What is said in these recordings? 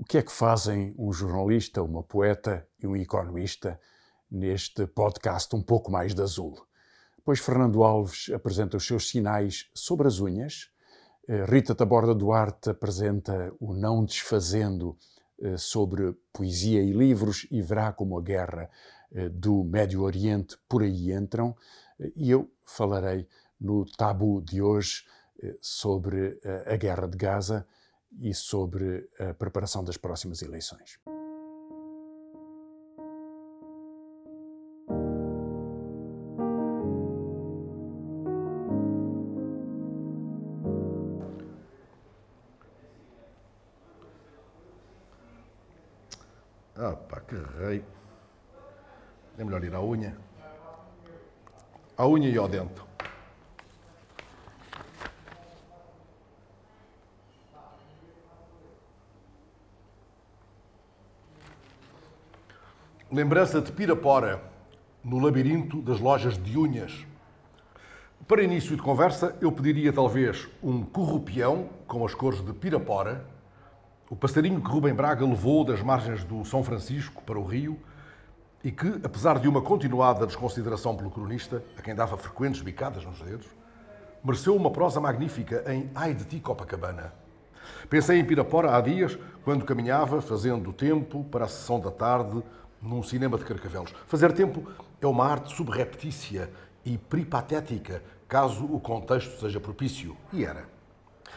O que é que fazem um jornalista, uma poeta e um economista neste podcast um pouco mais de azul? Pois Fernando Alves apresenta os seus sinais sobre as unhas, eh, Rita Taborda Duarte apresenta o Não Desfazendo eh, sobre poesia e livros e verá como a guerra eh, do Médio Oriente por aí entram, e eu falarei no tabu de hoje sobre a guerra de Gaza e sobre a preparação das próximas eleições. Ah pá, que rei. É melhor ir à unha. À unha e ao dente. Lembrança de Pirapora, no labirinto das lojas de unhas. Para início de conversa, eu pediria talvez um corrupião com as cores de Pirapora, o passarinho que Rubem Braga levou das margens do São Francisco para o Rio e que, apesar de uma continuada desconsideração pelo cronista, a quem dava frequentes bicadas nos dedos, mereceu uma prosa magnífica em Ai de ti, Copacabana. Pensei em Pirapora há dias, quando caminhava, fazendo tempo para a sessão da tarde num cinema de carcavelos. Fazer tempo é uma arte subreptícia e peripatética, caso o contexto seja propício. E era.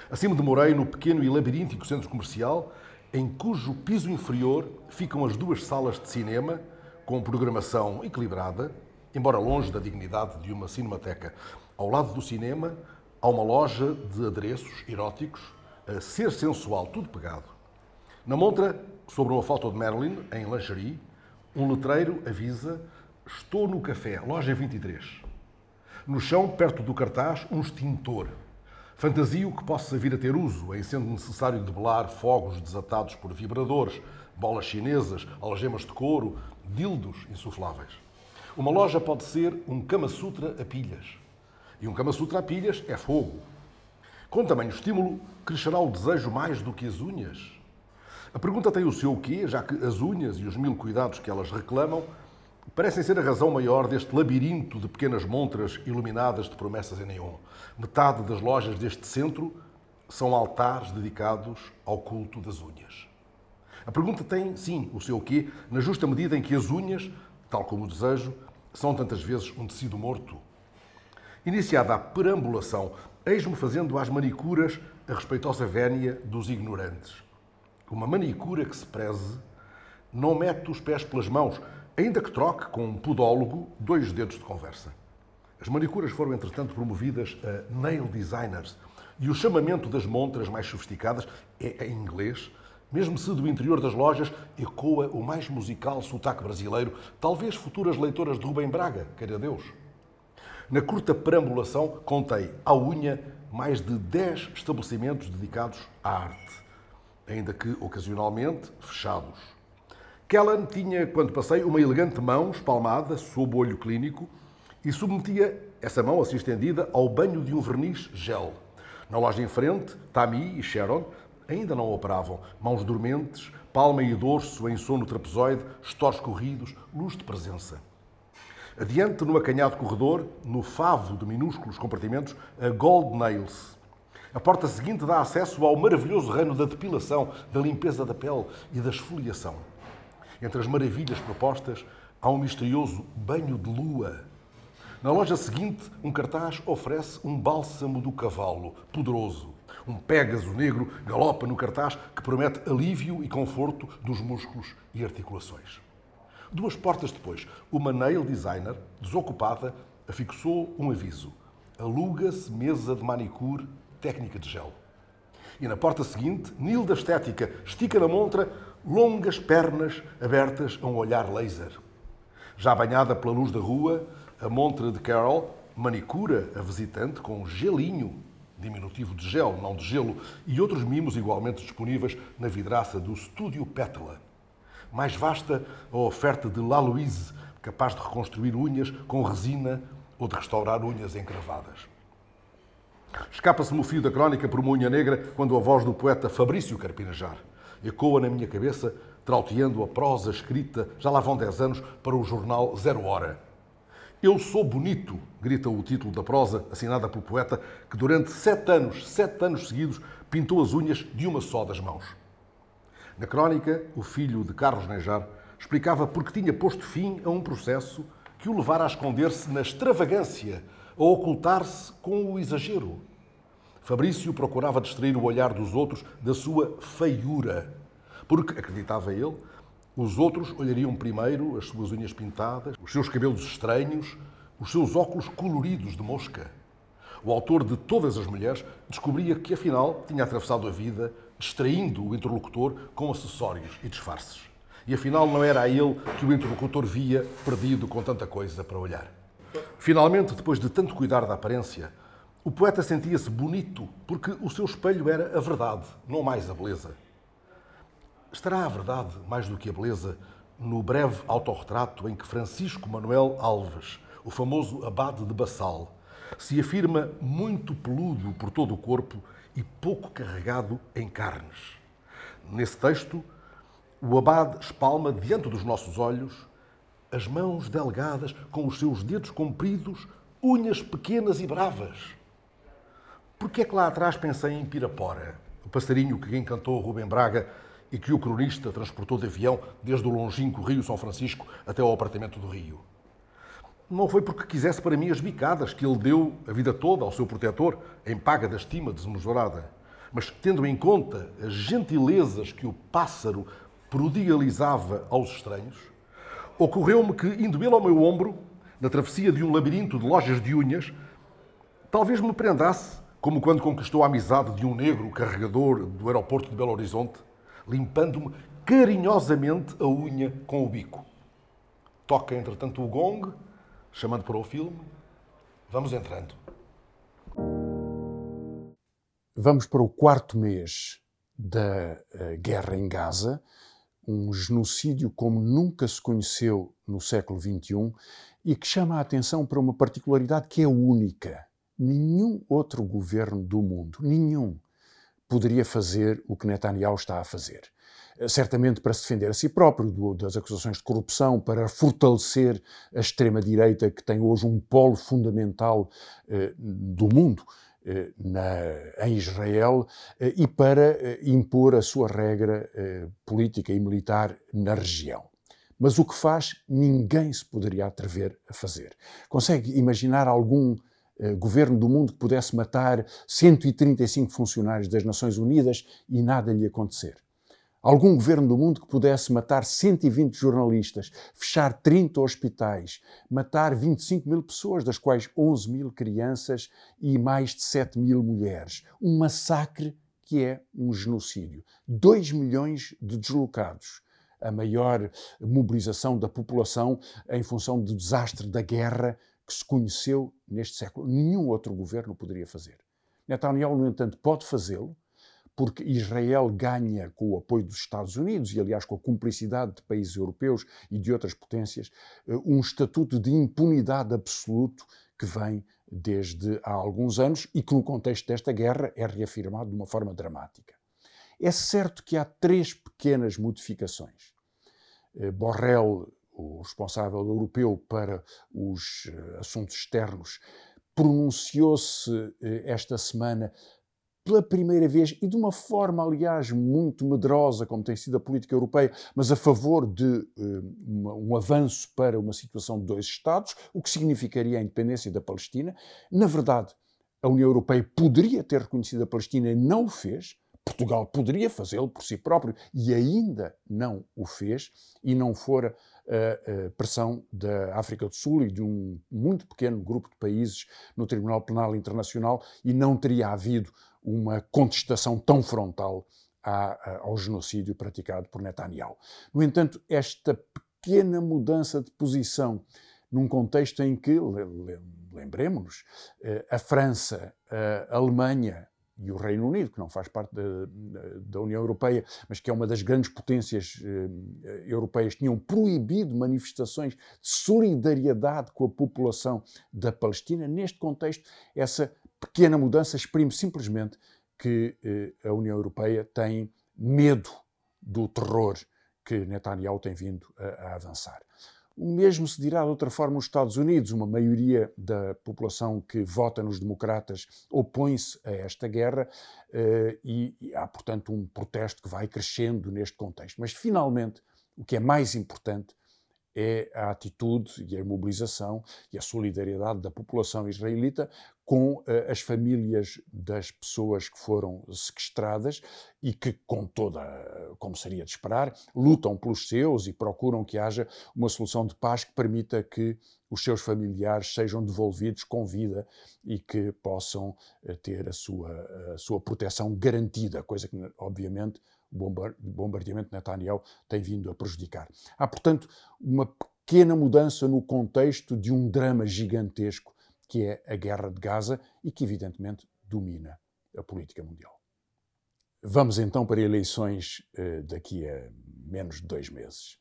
Assim me demorei no pequeno e labiríntico centro comercial, em cujo piso inferior ficam as duas salas de cinema, com programação equilibrada, embora longe da dignidade de uma cinemateca. Ao lado do cinema, há uma loja de adereços eróticos, a ser sensual, tudo pegado. Na montra, sobre uma foto de Marilyn, em lingerie, um letreiro avisa: Estou no café, loja 23. No chão, perto do cartaz, um extintor. Fantasio que possa vir a ter uso, em sendo necessário debelar fogos desatados por vibradores, bolas chinesas, algemas de couro, dildos insufláveis. Uma loja pode ser um Kama Sutra a pilhas. E um Kama Sutra a pilhas é fogo. Com tamanho estímulo, crescerá o desejo mais do que as unhas? A pergunta tem o seu quê, já que as unhas e os mil cuidados que elas reclamam parecem ser a razão maior deste labirinto de pequenas montras iluminadas de promessas em neon. Metade das lojas deste centro são altares dedicados ao culto das unhas. A pergunta tem, sim, o seu quê, na justa medida em que as unhas, tal como o desejo, são tantas vezes um tecido morto. Iniciada a perambulação, eis-me fazendo às manicuras a respeitosa vénia dos ignorantes uma manicura que se preze, não mete os pés pelas mãos, ainda que troque com um podólogo dois dedos de conversa. As manicuras foram, entretanto, promovidas a nail designers e o chamamento das montras mais sofisticadas é em inglês, mesmo se do interior das lojas ecoa o mais musical sotaque brasileiro, talvez futuras leitoras de Rubem Braga, queira Deus. Na curta perambulação, contei à unha mais de 10 estabelecimentos dedicados à arte ainda que ocasionalmente fechados. Kellan tinha, quando passei, uma elegante mão espalmada sob o olho clínico e submetia essa mão assim estendida ao banho de um verniz gel. Na loja em frente, Tami e Sharon ainda não operavam. Mãos dormentes, palma e dorso em sono trapezoide, estores corridos, luz de presença. Adiante, no acanhado corredor, no favo de minúsculos compartimentos, a Gold Nails, a porta seguinte dá acesso ao maravilhoso reino da depilação, da limpeza da pele e da esfoliação. Entre as maravilhas propostas, há um misterioso banho de lua. Na loja seguinte, um cartaz oferece um bálsamo do cavalo, poderoso. Um pégaso negro galopa no cartaz que promete alívio e conforto dos músculos e articulações. Duas portas depois, uma nail designer, desocupada, afixou um aviso. Aluga-se mesa de manicure técnica de gel. E na porta seguinte, Nilda Estética estica na montra longas pernas abertas a um olhar laser. Já banhada pela luz da rua, a montra de Carol manicura a visitante com gelinho, diminutivo de gel, não de gelo, e outros mimos igualmente disponíveis na vidraça do Estúdio Pétala. Mais vasta a oferta de La Louise, capaz de reconstruir unhas com resina ou de restaurar unhas encravadas. Escapa-se-me o fio da crónica por unha negra quando a voz do poeta Fabrício Carpinejar. ecoa na minha cabeça, trauteando a prosa escrita, já lá vão 10 anos, para o jornal Zero Hora. Eu sou bonito, grita o título da prosa, assinada pelo poeta, que durante sete anos, sete anos seguidos, pintou as unhas de uma só das mãos. Na crónica, o filho de Carlos Nejar explicava porque tinha posto fim a um processo que o levara a esconder-se na extravagância, a ocultar-se com o exagero. Fabrício procurava distrair o olhar dos outros da sua feiura, porque, acreditava ele, os outros olhariam primeiro as suas unhas pintadas, os seus cabelos estranhos, os seus óculos coloridos de mosca. O autor de Todas as Mulheres descobria que, afinal, tinha atravessado a vida distraindo o interlocutor com acessórios e disfarces. E afinal, não era a ele que o interlocutor via perdido com tanta coisa para olhar. Finalmente, depois de tanto cuidar da aparência, o poeta sentia-se bonito porque o seu espelho era a verdade, não mais a beleza. Estará a verdade, mais do que a beleza, no breve autorretrato em que Francisco Manuel Alves, o famoso abade de Bassal, se afirma muito peludo por todo o corpo e pouco carregado em carnes. Nesse texto, o abade espalma diante dos nossos olhos as mãos delgadas com os seus dedos compridos, unhas pequenas e bravas. Por que é que lá atrás pensei em Pirapora, o passarinho que encantou Rubem Braga e que o cronista transportou de avião desde o longínquo Rio São Francisco até ao apartamento do Rio. Não foi porque quisesse para mim as bicadas que ele deu a vida toda ao seu protetor, em paga da estima desmesurada, mas tendo em conta as gentilezas que o pássaro prodigalizava aos estranhos, ocorreu-me que, indo ele ao meu ombro, na travessia de um labirinto de lojas de unhas, talvez me prendasse, como quando conquistou a amizade de um negro carregador do aeroporto de Belo Horizonte, limpando-me carinhosamente a unha com o bico. Toca, entretanto, o gong, chamando para o filme. Vamos entrando. Vamos para o quarto mês da uh, guerra em Gaza, um genocídio como nunca se conheceu no século XXI e que chama a atenção para uma particularidade que é única. Nenhum outro governo do mundo, nenhum, poderia fazer o que Netanyahu está a fazer. Certamente para se defender a si próprio das acusações de corrupção, para fortalecer a extrema-direita, que tem hoje um polo fundamental eh, do mundo na, em Israel, eh, e para eh, impor a sua regra eh, política e militar na região. Mas o que faz, ninguém se poderia atrever a fazer. Consegue imaginar algum eh, governo do mundo que pudesse matar 135 funcionários das Nações Unidas e nada lhe acontecer. Algum governo do mundo que pudesse matar 120 jornalistas, fechar 30 hospitais, matar 25 mil pessoas, das quais 11 mil crianças e mais de 7 mil mulheres. Um massacre que é um genocídio. 2 milhões de deslocados a maior mobilização da população em função do desastre da guerra que se conheceu neste século. Nenhum outro governo poderia fazer. Netanyahu, no entanto, pode fazê-lo, porque Israel ganha com o apoio dos Estados Unidos e, aliás, com a cumplicidade de países europeus e de outras potências, eh, um estatuto de impunidade absoluto que vem desde há alguns anos e que, no contexto desta guerra, é reafirmado de uma forma dramática. É certo que há três pequenas modificações. Eh, Borrell o responsável europeu para os eh, assuntos externos, pronunciou-se esta semana pela primeira vez e de uma forma, aliás, muito medrosa, como tem sido a política europeia, mas a favor de uh, um avanço para uma situação de dois Estados, o que significaria a independência da Palestina. Na verdade, a União Europeia poderia ter reconhecido a Palestina e não o fez. Portugal poderia fazê-lo por si próprio e ainda não o fez, e não fora a, pressão da África do Sul e de um muito pequeno grupo de países no Tribunal Penal Internacional e não teria havido uma contestação tão frontal ao genocídio praticado por Netanyahu. No entanto, esta pequena mudança de posição num contexto em que, lembremos-nos, eh, a França, a Alemanha, e o Reino Unido, que não faz parte da, da, União Europeia, mas que é uma das grandes potências eh, europeias, tinham proibido manifestações de solidariedade com a população da Palestina. Neste contexto, essa pequena mudança exprime simplesmente que eh, a União Europeia tem medo do terror que Netanyahu tem vindo a, a avançar. O mesmo se dirá de outra forma nos Estados Unidos. Uma maioria da população que vota nos democratas opõe-se a esta guerra uh, e, e, há, portanto, um protesto que vai crescendo neste contexto. Mas, finalmente, o que é mais importante é a atitude e a mobilização e a solidariedade da população israelita com uh, as famílias das pessoas que foram sequestradas e que, com toda, como seria de esperar, lutam pelos seus e procuram que haja uma solução de paz que permita que os seus familiares sejam devolvidos com vida e que possam uh, ter a sua, a sua proteção garantida, coisa que, obviamente, bombardeamento de Netanyahu tem vindo a prejudicar. Há, portanto, uma pequena mudança no contexto de um drama gigantesco que é a guerra de Gaza e que, evidentemente, domina a política mundial. Vamos então para eleições eh, daqui a menos de dois meses.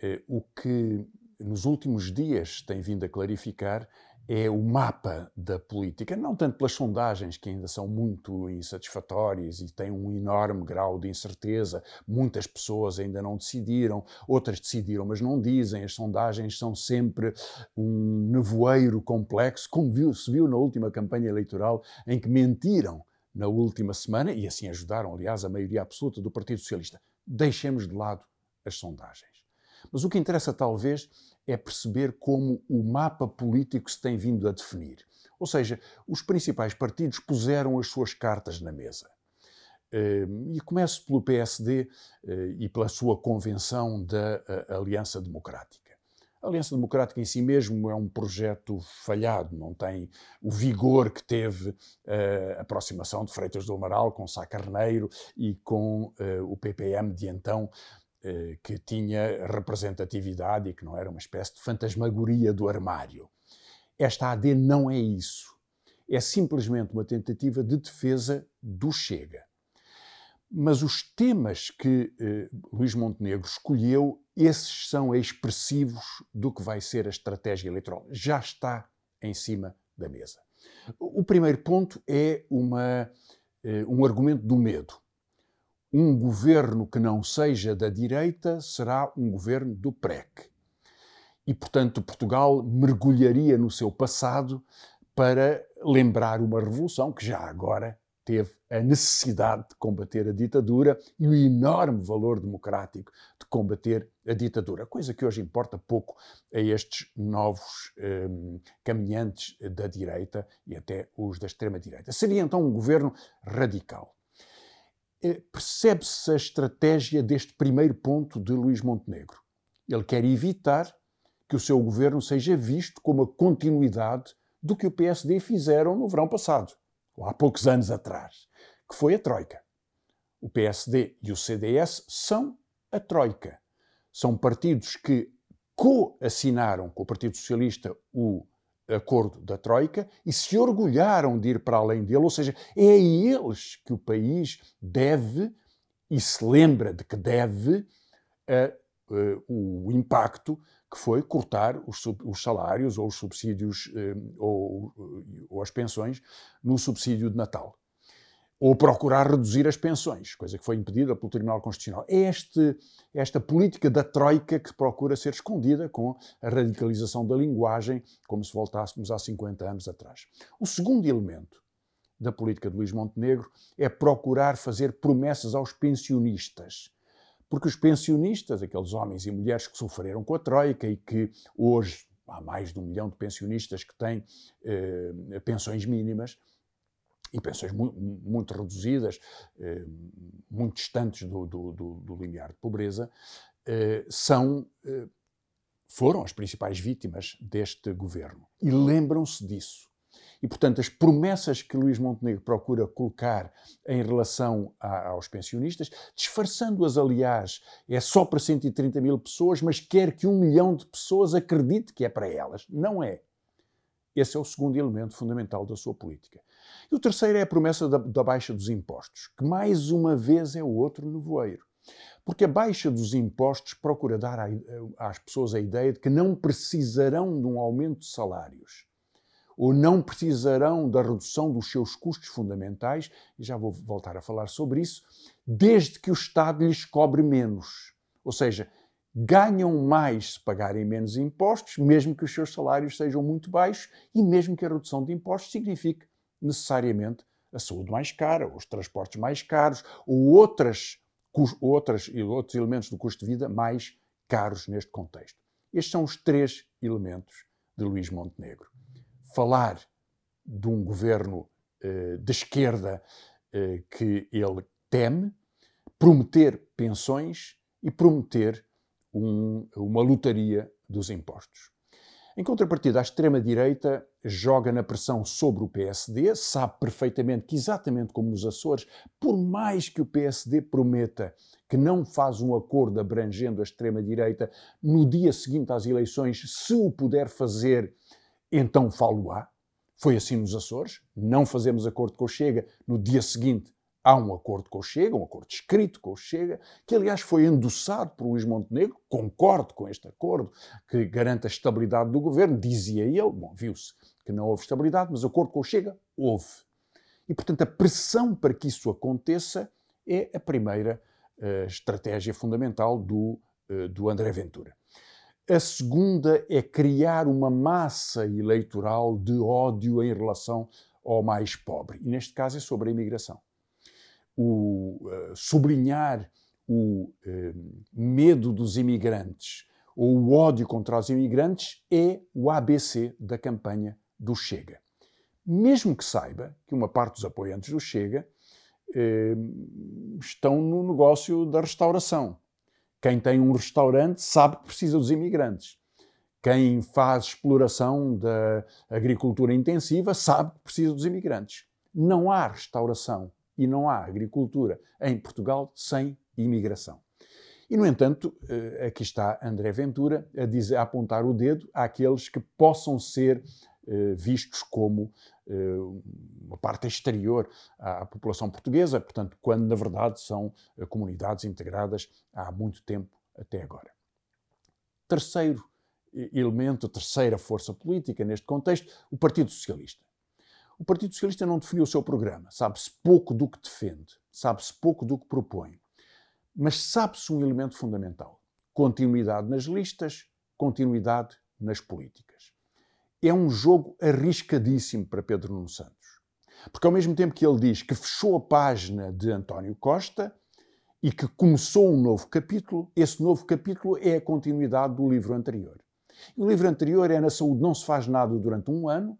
Eh, o que nos últimos dias tem vindo a clarificar é o mapa da política, não tanto pelas sondagens, que ainda são muito insatisfatórias e têm um enorme grau de incerteza, muitas pessoas ainda não decidiram, outras decidiram, mas não dizem. As sondagens são sempre um nevoeiro complexo, como viu, se viu na última campanha eleitoral, em que mentiram na última semana e assim ajudaram, aliás, a maioria absoluta do Partido Socialista. Deixemos de lado as sondagens. Mas o que interessa, talvez, é perceber como o mapa político se tem vindo a definir. Ou seja, os principais partidos puseram as suas cartas na mesa. Ehm, e começo pelo PSD eh, e pela sua convenção da eh, Aliança Democrática. A Aliança Democrática em si mesmo é um projeto falhado, não tem o vigor que teve eh, a aproximação de Freitas do Amaral com Sá Carneiro e com o PPM de então, que tinha representatividade e que não era uma espécie de fantasmagoria do armário. Esta AD não é isso. É simplesmente uma tentativa de defesa do Chega. Mas os temas que eh, Luís Montenegro escolheu, esses são expressivos do que vai ser a estratégia eleitoral. Já está em cima da mesa. O primeiro ponto é uma, eh, um argumento do medo um governo que não seja da direita será um governo do PREC. E, portanto, Portugal mergulharia no seu passado para lembrar uma revolução que já agora teve a necessidade de combater a ditadura e o enorme valor democrático de combater a ditadura, coisa que hoje importa pouco a estes novos um, caminhantes da direita e até os da extrema-direita. Seria então um governo radical. Eh, percebe-se a estratégia deste primeiro ponto de Luís Montenegro. Ele quer evitar que o seu governo seja visto como a continuidade do que o PSD fizeram no verão passado, ou há poucos anos atrás, que foi a Troika. O PSD e o CDS são a Troika. São partidos que co-assinaram com o Partido Socialista o acordo da Troika e se orgulharam de ir para além dele, ou seja, é a eles que o país deve e se lembra de que deve o impacto que foi cortar os, os, salários ou os subsídios ou, ou as pensões no subsídio de Natal ou procurar reduzir as pensões, coisa que foi impedida pelo Tribunal Constitucional. É este, esta política da troika que procura ser escondida com a radicalização da linguagem, como se voltássemos há 50 anos atrás. O segundo elemento da política de Luís Montenegro é procurar fazer promessas aos pensionistas. Porque os pensionistas, aqueles homens e mulheres que sofreram com a Troika e que hoje há mais de um milhão de pensionistas que têm eh, pensões mínimas, e pensões muito, reduzidas, eh, muito distantes do, do, do, do, limiar de pobreza, eh, são, eh, foram as principais vítimas deste governo. E lembram-se disso. E, portanto, as promessas que Luís Montenegro procura colocar em relação a, aos pensionistas, disfarçando-as, aliás, é só para 130 mil pessoas, mas quer que um milhão de pessoas acredite que é para elas. Não é. Esse é o segundo elemento fundamental da sua política. E o terceiro é a promessa da, da baixa dos impostos, que mais uma vez é o outro nevoeiro. Porque a baixa dos impostos procura dar às pessoas a ideia de que não precisarão de um aumento de salários ou não precisarão da redução dos seus custos fundamentais, e já vou voltar a falar sobre isso, desde que o Estado lhes cobre menos. Ou seja, ganham mais se pagarem menos impostos, mesmo que os seus salários sejam muito baixos e mesmo que a redução de impostos signifique necessariamente a saúde mais cara, os transportes mais caros ou outras, outras, outros elementos do custo de vida mais caros neste contexto. Estes são os três elementos de Luís Montenegro. Falar de um governo eh, de esquerda eh, que ele teme, prometer pensões e prometer um, uma lotaria dos impostos. Em contrapartida, a extrema-direita joga na pressão sobre o PSD, sabe perfeitamente que, exatamente como nos Açores, por mais que o PSD prometa que não faz um acordo abrangendo a extrema-direita, no dia seguinte às eleições, se o puder fazer, então falo-á. Foi assim nos Açores. Não fazemos acordo com o Chega, no dia seguinte Há um acordo com o Chega, um acordo escrito com o Chega, que aliás foi endossado por Luís Montenegro, concordo com este acordo, que garante a estabilidade do governo, dizia ele, bom, viu-se que não houve estabilidade, mas acordo com o Chega, houve. E, portanto, a pressão para que isso aconteça é a primeira uh, estratégia fundamental do, uh, do André Ventura. A segunda é criar uma massa eleitoral de ódio em relação ao mais pobre. E neste caso é sobre a imigração o, uh, sublinhar o uh, medo dos imigrantes ou o ódio contra os imigrantes é o ABC da campanha do Chega. Mesmo que saiba que uma parte dos apoiantes do Chega uh, estão no negócio da restauração. Quem tem um restaurante sabe que precisa dos imigrantes. Quem faz exploração da agricultura intensiva sabe que precisa dos imigrantes. Não há restauração e não há agricultura em Portugal sem imigração. E, no entanto, eh, aqui está André Ventura a, dizer, a apontar o dedo àqueles que possam ser eh, vistos como eh, uma parte exterior à população portuguesa, portanto, quando na verdade são comunidades integradas há muito tempo até agora. Terceiro elemento, terceira força política neste contexto, o Partido Socialista. O Partido Socialista não definiu o seu programa, sabe-se pouco do que defende, sabe-se pouco do que propõe. Mas sabe-se um elemento fundamental: continuidade nas listas, continuidade nas políticas. É um jogo arriscadíssimo para Pedro Nuno Santos. Porque ao mesmo tempo que ele diz que fechou a página de António Costa e que começou um novo capítulo, esse novo capítulo é a continuidade do livro anterior. O livro anterior é Na Saúde Não Se Faz Nada durante um ano,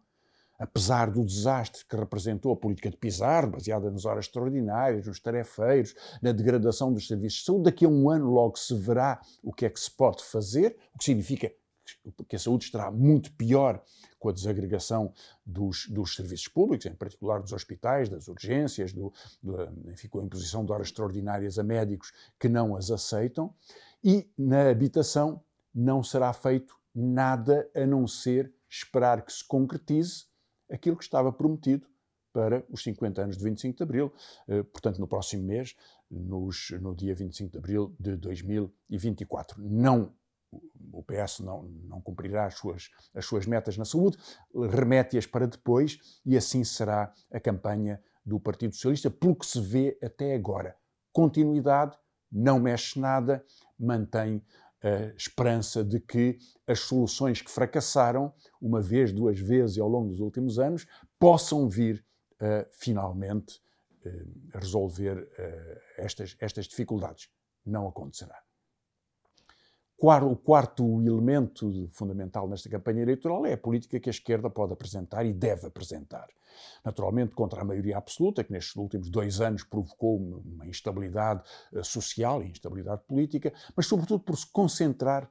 apesar do desastre que representou a política de Pizarro, baseada nas horas extraordinárias, nos tarefeiros, na degradação dos serviços de saúde, daqui a um ano logo se verá o que é que se pode fazer, o que significa que a saúde estará muito pior com a desagregação dos, dos serviços públicos, em particular dos hospitais, das urgências, do, do, enfim, com a imposição de horas extraordinárias a médicos que não as aceitam, e na habitação não será feito nada a não ser esperar que se concretize aquilo que estava prometido para os 50 anos de 25 de Abril, eh, portanto, no próximo mês, nos, no dia 25 de Abril de 2024. Não, o PS não, não cumprirá as suas, as suas metas na saúde, remete-as para depois e assim será a campanha do Partido Socialista, pelo que se vê até agora. Continuidade, não mexe nada, mantém a esperança de que as soluções que fracassaram, uma vez, duas vezes ao longo dos últimos anos, possam vir uh, finalmente uh, resolver uh, estas, estas dificuldades. Não acontecerá. O quarto elemento fundamental nesta campanha eleitoral é a política que a esquerda pode apresentar e deve apresentar. Naturalmente, contra a maioria absoluta, que nestes últimos dois anos provocou uma instabilidade eh, social e instabilidade política, mas sobretudo por se concentrar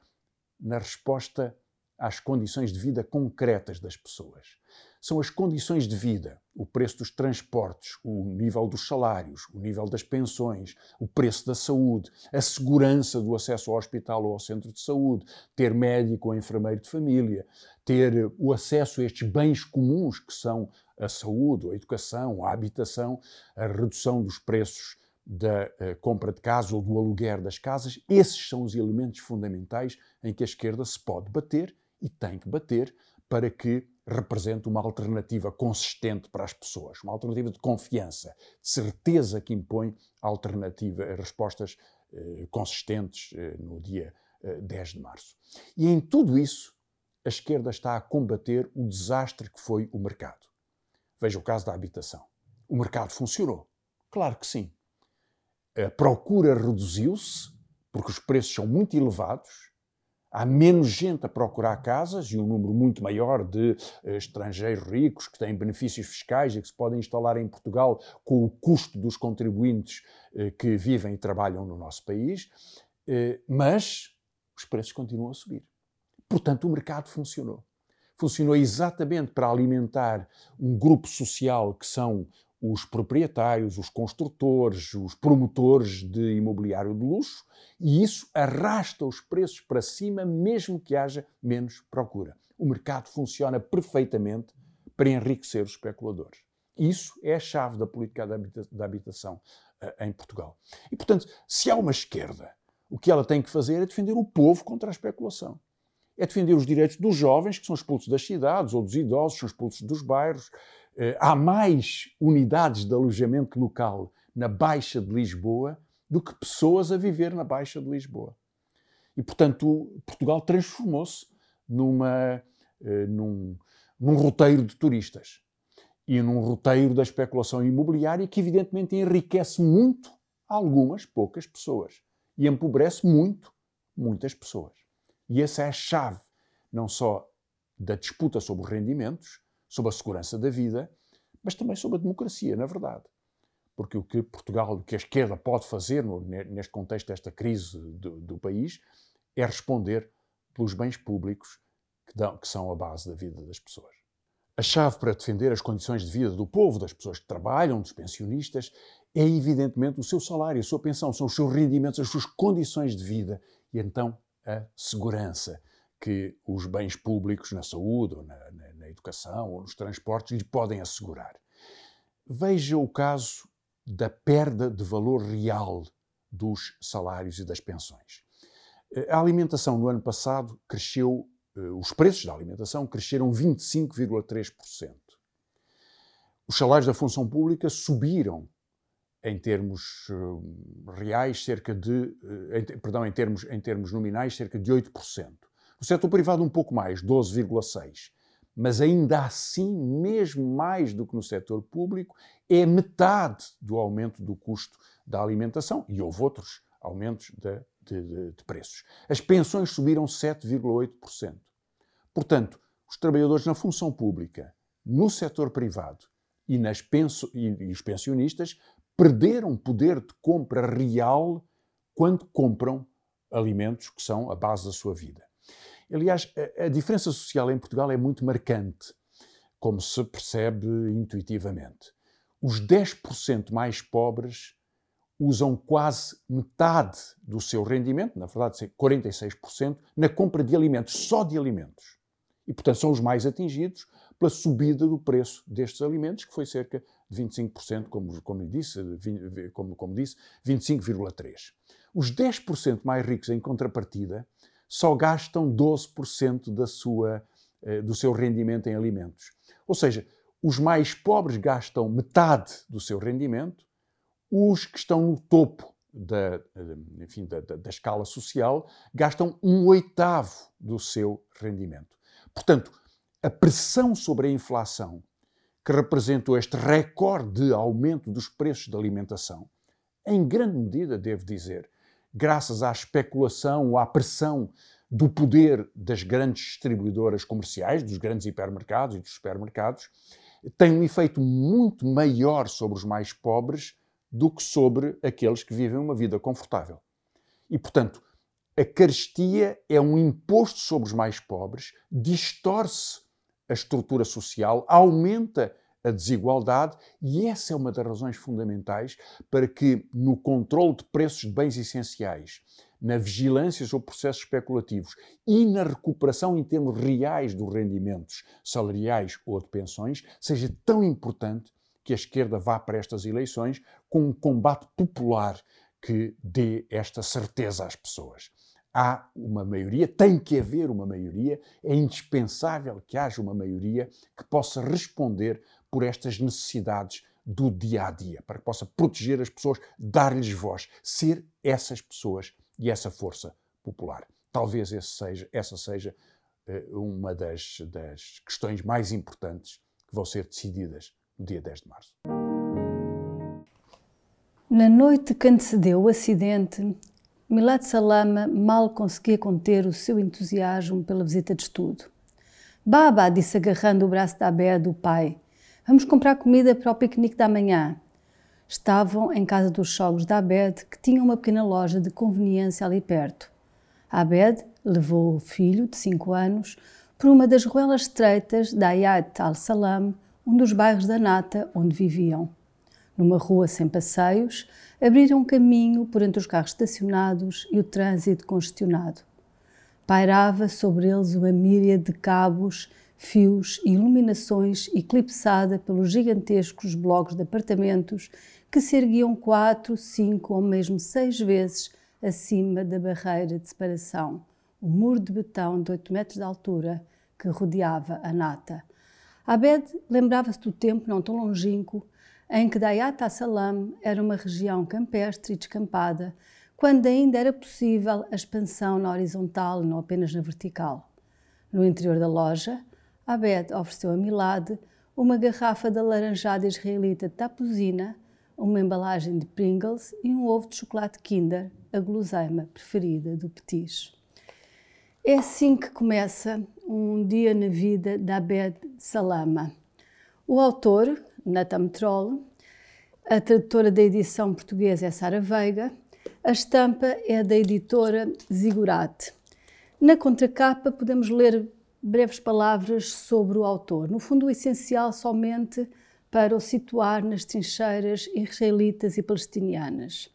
na resposta às condições de vida concretas das pessoas são as condições de vida, o preço dos transportes, o nível dos salários, o nível das pensões, o preço da saúde, a segurança do acesso ao hospital ou ao centro de saúde, ter médico ou enfermeiro de família, ter o acesso a estes bens comuns que são a saúde, a educação, a habitação, a redução dos preços da uh, compra de casa ou do aluguer das casas, esses são os elementos fundamentais em que a esquerda se pode bater e tem que bater para que representa uma alternativa consistente para as pessoas, uma alternativa de confiança, de certeza que impõe alternativa, respostas eh, consistentes eh, no dia eh, 10 de março. E em tudo isso, a esquerda está a combater o desastre que foi o mercado. Veja o caso da habitação. O mercado funcionou? Claro que sim. A procura reduziu-se, porque os preços são muito elevados, há menos gente a procurar casas e um número muito maior de uh, estrangeiros ricos que têm benefícios fiscais e que se podem instalar em Portugal com o custo dos contribuintes uh, que vivem e trabalham no nosso país, uh, mas os preços continuam a subir. Portanto, o mercado funcionou. Funcionou exatamente para alimentar um grupo social que são os proprietários, os construtores, os promotores de imobiliário de luxo, e isso arrasta os preços para cima, mesmo que haja menos procura. O mercado funciona perfeitamente para enriquecer os especuladores. Isso é a chave da política da habitação uh, em Portugal. E, portanto, se há uma esquerda, o que ela tem que fazer é defender o povo contra a especulação é defender os direitos dos jovens, que são expulsos das cidades, ou dos idosos, que são expulsos dos bairros. Eh, há mais unidades de alojamento local na Baixa de Lisboa do que pessoas a viver na Baixa de Lisboa. E, portanto, Portugal transformou-se numa, eh, num, num roteiro de turistas e num roteiro da especulação imobiliária que, evidentemente, enriquece muito algumas poucas pessoas e empobrece muito muitas pessoas. E essa é a chave, não só da disputa sobre os rendimentos, sobre a segurança da vida, mas também sobre a democracia, na verdade. Porque o que Portugal, o que a esquerda pode fazer no, neste contexto desta crise do, do, país é responder pelos bens públicos que, dão, que são a base da vida das pessoas. A chave para defender as condições de vida do povo, das pessoas que trabalham, dos pensionistas, é evidentemente o seu salário, a sua pensão, são os seus rendimentos, as suas condições de vida. E então a segurança que os bens públicos na saúde, ou na, na, na educação, ou nos transportes lhe podem assegurar. Veja o caso da perda de valor real dos salários e das pensões. A alimentação no ano passado cresceu, eh, os preços da alimentação cresceram 25,3%. Os salários da função pública subiram em termos uh, reais, cerca de, em, perdão, em termos, em termos nominais, cerca de 8%. No setor privado, um pouco mais, 12,6%. Mas ainda assim, mesmo mais do que no setor público, é metade do aumento do custo da alimentação. E houve outros aumentos de, de, de, de preços. As pensões subiram 7,8%. Portanto, os trabalhadores na função pública, no setor privado e, penso, e, e os pensionistas perderam poder de compra real quando compram alimentos que são a base da sua vida. Aliás, a, a diferença social em Portugal é muito marcante, como se percebe intuitivamente. Os 10% mais pobres usam quase metade do seu rendimento, na verdade 46%, na compra de alimentos, só de alimentos. E, portanto, são os mais atingidos pela subida do preço destes alimentos, que foi cerca de 25%, como, como disse, como, como disse 25,3%. Os 10% mais ricos, em contrapartida, só gastam 12% da sua, eh, do seu rendimento em alimentos. Ou seja, os mais pobres gastam metade do seu rendimento, os que estão no topo da, eh, enfim, da, da, da escala social gastam um oitavo do seu rendimento. Portanto, a pressão sobre a inflação que representou este recorde de aumento dos preços da alimentação, em grande medida, devo dizer, graças à especulação ou à pressão do poder das grandes distribuidoras comerciais, dos grandes hipermercados e dos supermercados, tem um efeito muito maior sobre os mais pobres do que sobre aqueles que vivem uma vida confortável. E, portanto, a carestia é um imposto sobre os mais pobres, distorce a estrutura social, aumenta a desigualdade e essa é uma das razões fundamentais para que no controle de preços de bens essenciais, na vigilância sobre processos especulativos e na recuperação em termos reais dos rendimentos salariais ou de pensões, seja tão importante que a esquerda vá para estas eleições com um combate popular que dê esta certeza às pessoas. Há uma maioria, tem que haver uma maioria, é indispensável que haja uma maioria que possa responder por estas necessidades do dia a dia, para que possa proteger as pessoas, dar-lhes voz, ser essas pessoas e essa força popular. Talvez seja, essa seja uh, uma das, das questões mais importantes que vão ser decididas no dia 10 de março. Na noite que antecedeu o acidente, Milad Salama mal conseguia conter o seu entusiasmo pela visita de estudo. Baba, disse agarrando o braço da Abed, o pai, vamos comprar comida para o piquenique da manhã. Estavam em casa dos sogros da Abed, que tinham uma pequena loja de conveniência ali perto. A Abed levou o filho, de cinco anos, por uma das ruelas estreitas da Ayat al-Salam, um dos bairros da Nata onde viviam. Numa rua sem passeios, abriram caminho por entre os carros estacionados e o trânsito congestionado. Pairava sobre eles uma míria de cabos, fios e iluminações eclipsada pelos gigantescos blocos de apartamentos que se erguiam quatro, cinco ou mesmo seis vezes acima da barreira de separação, o muro de betão de oito metros de altura que rodeava a nata. Abed lembrava-se do tempo não tão longínquo em que Dayat Salam era uma região campestre e descampada, quando ainda era possível a expansão na horizontal e não apenas na vertical. No interior da loja, Abed ofereceu a Milad uma garrafa de alaranjada israelita tapuzina, uma embalagem de Pringles e um ovo de chocolate Kinder, a guloseima preferida do Petis. É assim que começa um dia na vida de Abed Salama. O autor, Natam Troll. A tradutora da edição portuguesa é Sara Veiga. A estampa é da editora Zigurate. Na contracapa podemos ler breves palavras sobre o autor. No fundo, o essencial somente para o situar nas trincheiras israelitas e palestinianas.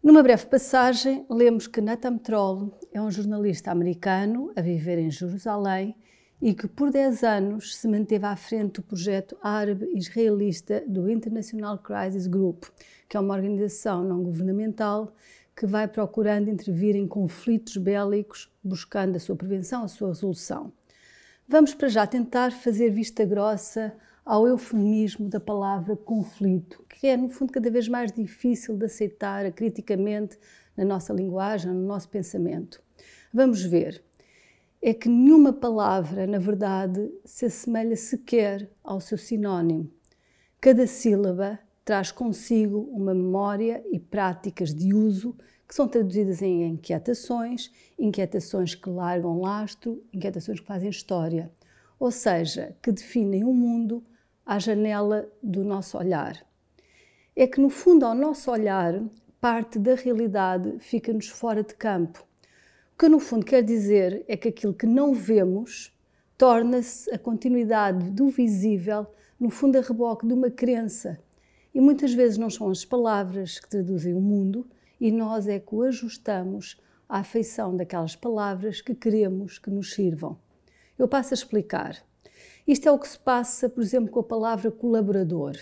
Numa breve passagem, lemos que Natam Troll é um jornalista americano a viver em Jerusalém e que por 10 anos se manteve à frente do projeto árabe-israelista do International Crisis Group, que é uma organização não governamental que vai procurando intervir em conflitos bélicos, buscando a sua prevenção, a sua resolução. Vamos para já tentar fazer vista grossa ao eufemismo da palavra conflito, que é, no fundo, cada vez mais difícil de aceitar criticamente na nossa linguagem, no nosso pensamento. Vamos ver é que nenhuma palavra, na verdade, se assemelha sequer ao seu sinónimo. Cada sílaba traz consigo uma memória e práticas de uso que são traduzidas em inquietações, inquietações que largam lastro, inquietações que fazem história, ou seja, que definem o um mundo à janela do nosso olhar. É que, no fundo, ao nosso olhar, parte da realidade fica-nos fora de campo o que no fundo quer dizer é que aquilo que não vemos torna-se a continuidade do visível, no fundo a reboque de uma crença. E muitas vezes não são as palavras que traduzem o mundo e nós é que o ajustamos à afeição daquelas palavras que queremos que nos sirvam. Eu passo a explicar. Isto é o que se passa, por exemplo, com a palavra colaborador.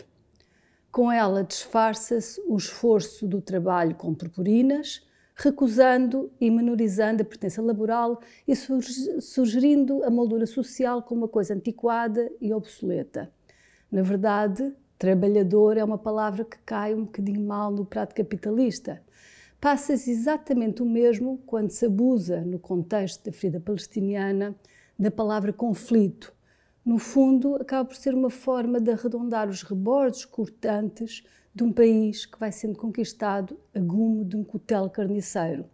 Com ela disfarça-se o esforço do trabalho com purpurinas, recusando e menorizando a pertença laboral e sugerindo a moldura social como uma coisa antiquada e obsoleta. Na verdade, trabalhador é uma palavra que cai um bocadinho mal no prato capitalista. Passa-se exatamente o mesmo quando se abusa, no contexto da ferida palestiniana, da palavra conflito. No fundo, acaba por ser uma forma de arredondar os rebordos cortantes de um país que vai sendo conquistado a gume de um cutel carniceiro.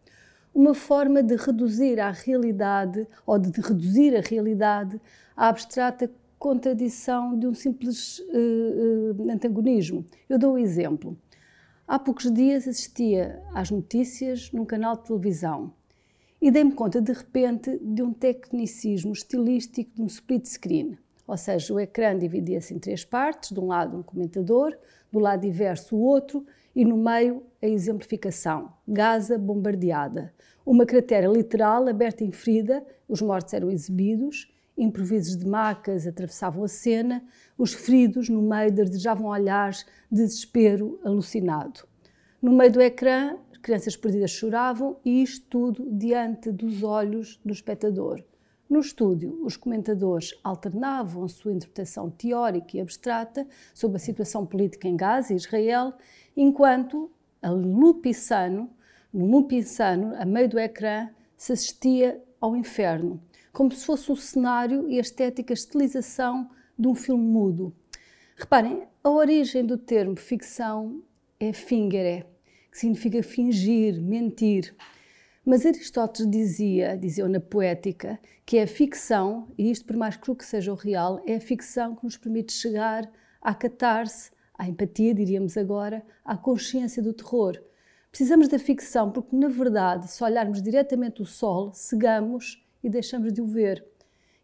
Uma forma de reduzir a realidade, ou de reduzir a realidade à abstrata contradição de um simples uh, uh, antagonismo. Eu dou um exemplo. Há poucos dias assistia às notícias num canal de televisão e dei-me conta de repente de um tecnicismo estilístico de um split screen. Ou seja, o ecrã dividia-se em três partes: de um lado um comentador, do lado diverso o outro e no meio a exemplificação: Gaza bombardeada. Uma cratera literal aberta em ferida, os mortos eram exibidos, improvisos de macas atravessavam a cena, os feridos no meio desejavam olhares de desespero alucinado. No meio do ecrã crianças perdidas choravam e isto tudo diante dos olhos do espectador. No estúdio, os comentadores alternavam a sua interpretação teórica e abstrata sobre a situação política em Gaza e Israel, enquanto a Lupissano, no Lupissano, a meio do ecrã, se assistia ao inferno, como se fosse um cenário e a estética estilização de um filme mudo. Reparem, a origem do termo ficção é fingere, que significa fingir, mentir. Mas Aristóteles dizia, dizia na poética, que é a ficção, e isto por mais cru que seja o real, é a ficção que nos permite chegar à catarse, à empatia, diríamos agora, à consciência do terror. Precisamos da ficção porque, na verdade, se olharmos diretamente o sol, cegamos e deixamos de o ver.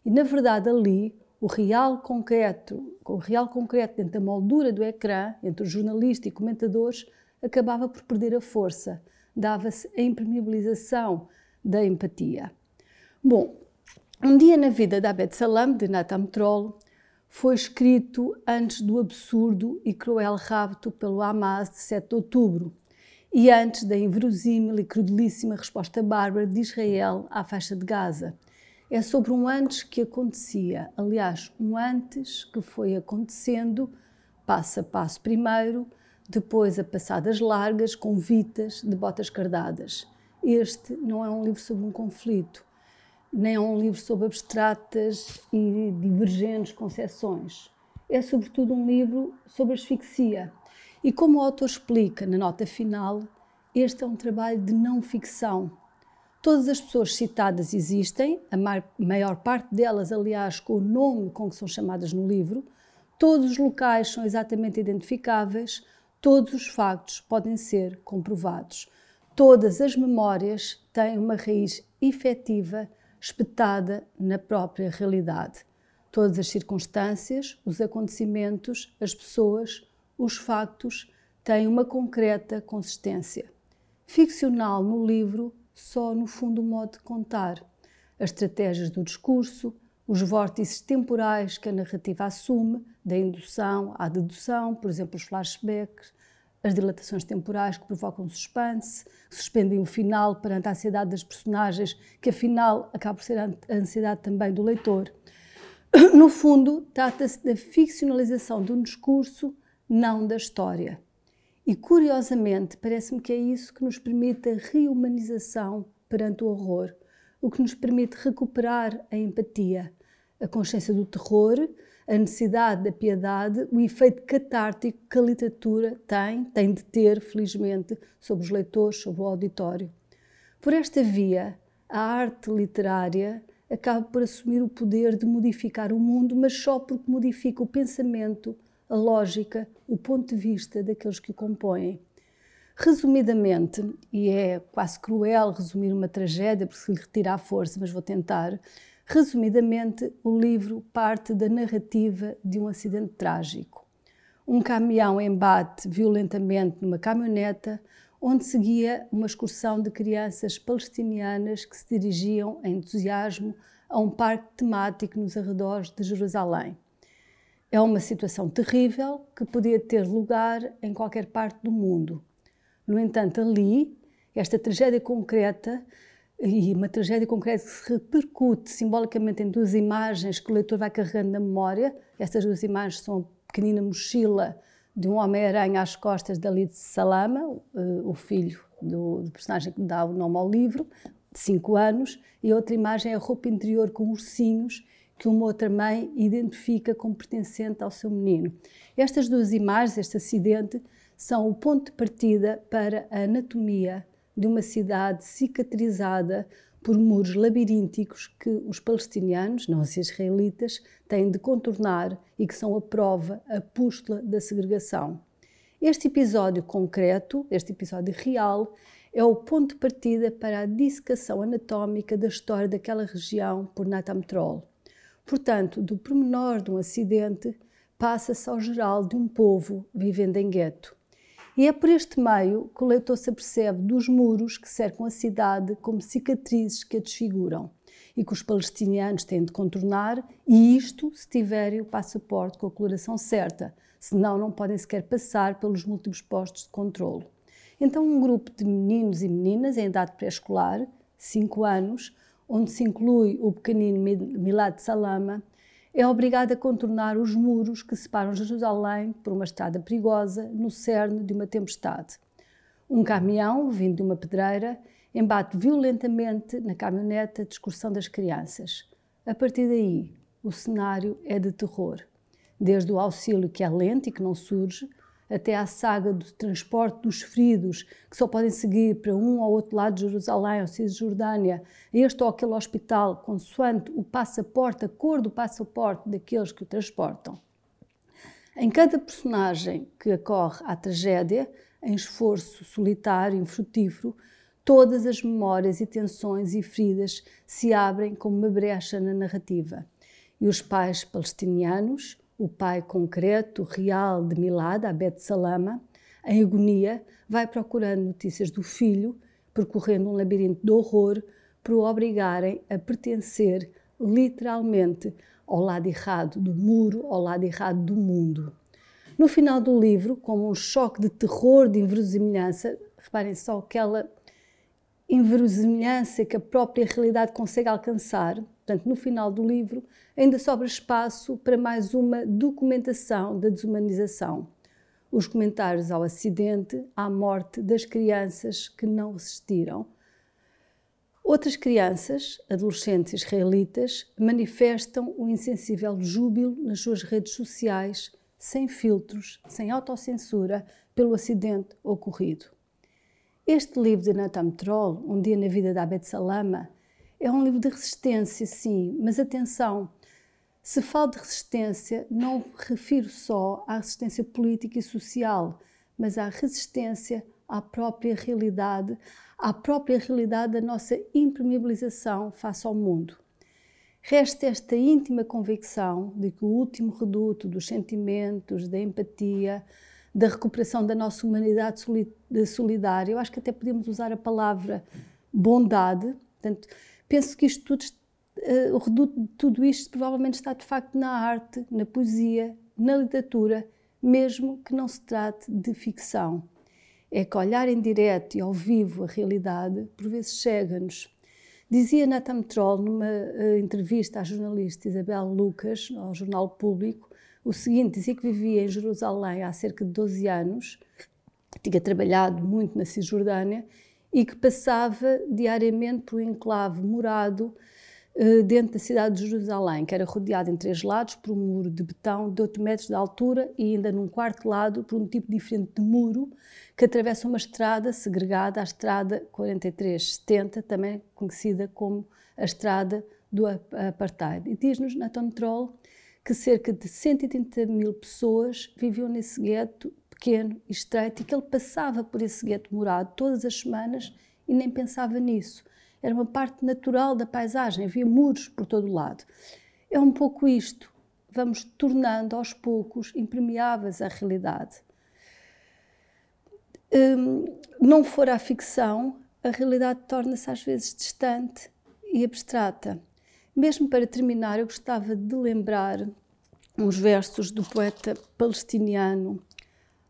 E, na verdade, ali, o real concreto, o real concreto dentro da moldura do ecrã, entre o jornalista e comentadores, acabava por perder a força dava-se a impermeabilização da empatia. Bom, um dia na vida da Abed Salam, de Natam Troll, foi escrito antes do absurdo e cruel rapto pelo Hamas de 7 de outubro e antes da inverosímil e crudelíssima resposta bárbara de Israel à faixa de Gaza. É sobre um antes que acontecia, aliás, um antes que foi acontecendo, passo a passo primeiro, depois a passadas largas, convitas, de botas cardadas. Este não é um livro sobre um conflito, nem é um livro sobre abstratas e divergentes concepções. É, sobretudo, um livro sobre asfixia. E como o autor explica na nota final, este é um trabalho de não ficção. Todas as pessoas citadas existem, a maior parte delas, aliás, com o nome com que são chamadas no livro. Todos os locais são exatamente identificáveis, Todos os factos podem ser comprovados. Todas as memórias têm uma raiz efetiva espetada na própria realidade. Todas as circunstâncias, os acontecimentos, as pessoas, os factos têm uma concreta consistência. Ficcional no livro, só no fundo o modo de contar. As estratégias do discurso, os vórtices temporais que a narrativa assume, da indução à dedução, por exemplo, os flashbacks, as dilatações temporais que provocam suspense, suspendem o final perante a ansiedade das personagens, que afinal acaba por ser a ansiedade também do leitor. No fundo, trata-se da ficcionalização de um discurso, não da história. E curiosamente, parece-me que é isso que nos permite a reumanização perante o horror, o que nos permite recuperar a empatia, a consciência do terror, a necessidade da piedade, o efeito catártico que a literatura tem, tem de ter, felizmente, sobre os leitores, sobre o auditório. Por esta via, a arte literária acaba por assumir o poder de modificar o mundo, mas só porque modifica o pensamento, a lógica, o ponto de vista daqueles que o compõem. Resumidamente, e é quase cruel resumir uma tragédia porque se lhe retira a força, mas vou tentar, Resumidamente, o livro parte da narrativa de um acidente trágico. Um caminhão embate violentamente numa caminhoneta onde seguia uma excursão de crianças palestinianas que se dirigiam em entusiasmo a um parque temático nos arredores de Jerusalém. É uma situação terrível que podia ter lugar em qualquer parte do mundo. No entanto, ali, esta tragédia concreta e uma tragédia concreta que se repercute simbolicamente em duas imagens que o leitor vai carregando na memória. Estas duas imagens são a pequenina mochila de um Homem-Aranha às costas da Lid Salama, o filho do, do, personagem que dá o nome ao livro, de 5 anos, e outra imagem é a roupa interior com ursinhos que uma outra mãe identifica como pertencente ao seu menino. Estas duas imagens, este acidente, são o ponto de partida para a anatomia de uma cidade cicatrizada por muros labirínticos que os palestinianos, não os israelitas, têm de contornar e que são a prova, a pústula da segregação. Este episódio concreto, este episódio real, é o ponto de partida para a dissecação anatómica da história daquela região por Natam Troll. Portanto, do pormenor de um acidente, passa-se ao geral de um povo vivendo em gueto. E é por este meio que o leitor se apercebe dos muros que cercam a cidade como cicatrizes que a desfiguram e que os palestinianos têm de contornar, e isto se tiverem o passaporte com a coloração certa, senão não podem sequer passar pelos múltiplos postos de controlo. Então, um grupo de meninos e meninas em idade pré-escolar, 5 anos, onde se inclui o pequenino Milad Salama, é obrigado a contornar os muros que separam Jerusalém por uma estrada perigosa no cerne de uma tempestade. Um caminhão, vindo de uma pedreira, embate violentamente na caminhoneta de excursão das crianças. A partir daí, o cenário é de terror. Desde o auxílio que é lento e que não surge, até à saga do transporte dos feridos, que só podem seguir para um ou outro lado de Jerusalém ou Cisjordânia, este ou aquele hospital, consoante o passaporte, a cor do passaporte daqueles que o transportam. Em cada personagem que acorre à tragédia, em esforço solitário, infrutífero, todas as memórias e tensões e feridas se abrem como uma brecha na narrativa. E os pais palestinianos, o pai concreto, real de Milad, Abed Salama, em agonia, vai procurando notícias do filho, percorrendo um labirinto de horror, para o obrigarem a pertencer literalmente ao lado errado do muro, ao lado errado do mundo. No final do livro, como um choque de terror, de inverosimilhança, reparem só aquela inverosimilhança que a própria realidade consegue alcançar. Portanto, no final do livro, ainda sobra espaço para mais uma documentação da desumanização. Os comentários ao acidente, à morte das crianças que não resistiram. Outras crianças, adolescentes israelitas, manifestam o insensível júbilo nas suas redes sociais, sem filtros, sem autocensura, pelo acidente ocorrido. Este livro de Nathan Troll, Um Dia na Vida da Abed Salama, é um livro de resistência, sim, mas atenção, se falo de resistência, não refiro só à resistência política e social, mas à resistência à própria realidade, à própria realidade da nossa impermeabilização face ao mundo. Resta esta íntima convicção de que o último reduto dos sentimentos, da empatia, da recuperação da nossa humanidade solidária, eu acho que até podemos usar a palavra bondade, portanto, penso que isto tudo uh, o reduto de tudo isto provavelmente está de facto na arte, na poesia, na literatura, mesmo que não se trate de ficção. É que olhar em direto e ao vivo a realidade, por vezes chega-nos. Dizia Nathan Troll numa uh, entrevista à jornalista Isabel Lucas, ao Jornal Público, o seguinte: dizia que vivia em Jerusalém há cerca de 12 anos, tinha trabalhado muito na Cisjordânia e que passava diariamente por um enclave morado eh, dentro da cidade de Jerusalém, que era rodeado em três lados por um muro de betão de 8 metros de altura e ainda num quarto lado por um tipo diferente de muro que atravessa uma estrada segregada, a Estrada 4370, também conhecida como a Estrada do Apartheid. E diz-nos Nathan Troll que cerca de 130 mil pessoas viviam nesse gueto pequeno e estreito e que ele passava por esse gueto morado todas as semanas e nem pensava nisso era uma parte natural da paisagem, havia muros por todo o lado. É um pouco isto, vamos tornando aos poucos impermeáveis à realidade. Hum, não for a ficção, a realidade torna-se às vezes distante e abstrata. Mesmo para terminar, eu gostava de lembrar uns versos do poeta palestiniano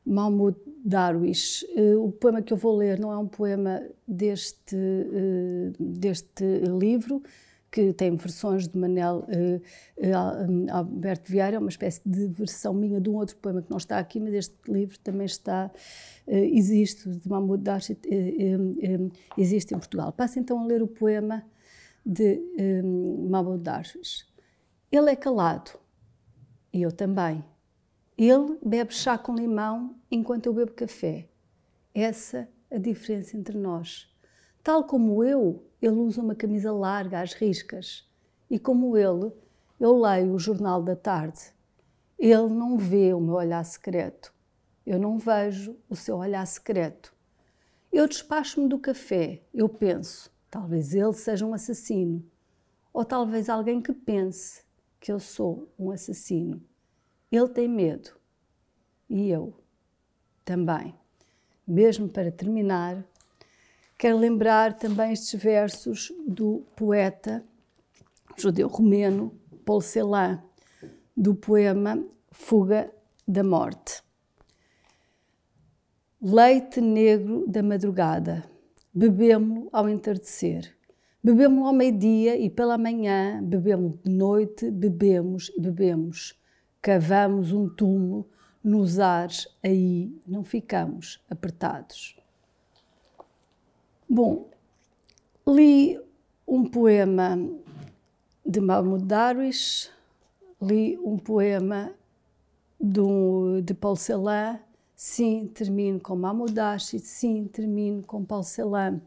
Mahmoud Darwish. Uh, o poema que eu vou ler não é um poema deste, uh, deste livro, que tem versões de Manel uh, Alberto Vieira, é uma espécie de versão minha de um outro poema que não está aqui, mas este livro também está, existe, de Mahmoud Darwish, existe em Portugal. Passo então a ler o poema de Mahmoud Darwish. Ele é calado, e eu também ele bebe chá com limão enquanto eu bebo café. Essa a diferença entre nós. Tal como eu, ele usa uma camisa larga às riscas. E como ele, eu leio o jornal da tarde. Ele não vê o meu olhar secreto. Eu não vejo o seu olhar secreto. Eu despacho-me do café. Eu penso, talvez ele seja um assassino. Ou talvez alguém que pense que eu sou um assassino. Ele tem medo e eu também. Mesmo para terminar, quero lembrar também estes versos do poeta judeu romeno Paul Celan, do poema Fuga da Morte. Leite negro da madrugada, bebemo-lo ao entardecer. Bebemos ao meio-dia e pela manhã, bebemos de noite, bebemos e bebemos. Cavamos um túmulo nos ares, aí não ficamos apertados. Bom, li um poema de Mahmoud Darwish, li um poema do, de Paul Celan, sim, termino com Mahmoud Darwish, sim, termino com Paul Celan.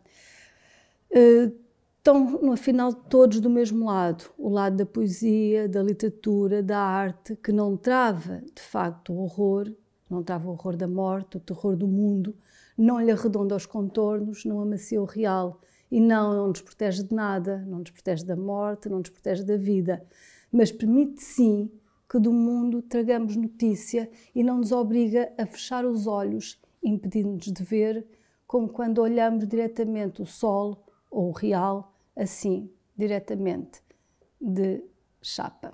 Uh, estão, no final, todos do mesmo lado, o lado da poesia, da literatura, da arte, que não trava, de facto, o horror, não trava o horror da morte, o terror do mundo, não lhe arredonda os contornos, não amacia o real e não, não nos protege de nada, não nos protege da morte, não nos protege da vida, mas permite sim que do mundo tragamos notícia e não nos obriga a fechar os olhos, impedindo-nos de ver, como quando olhamos diretamente o sol ou o real, assim, diretamente de chapa.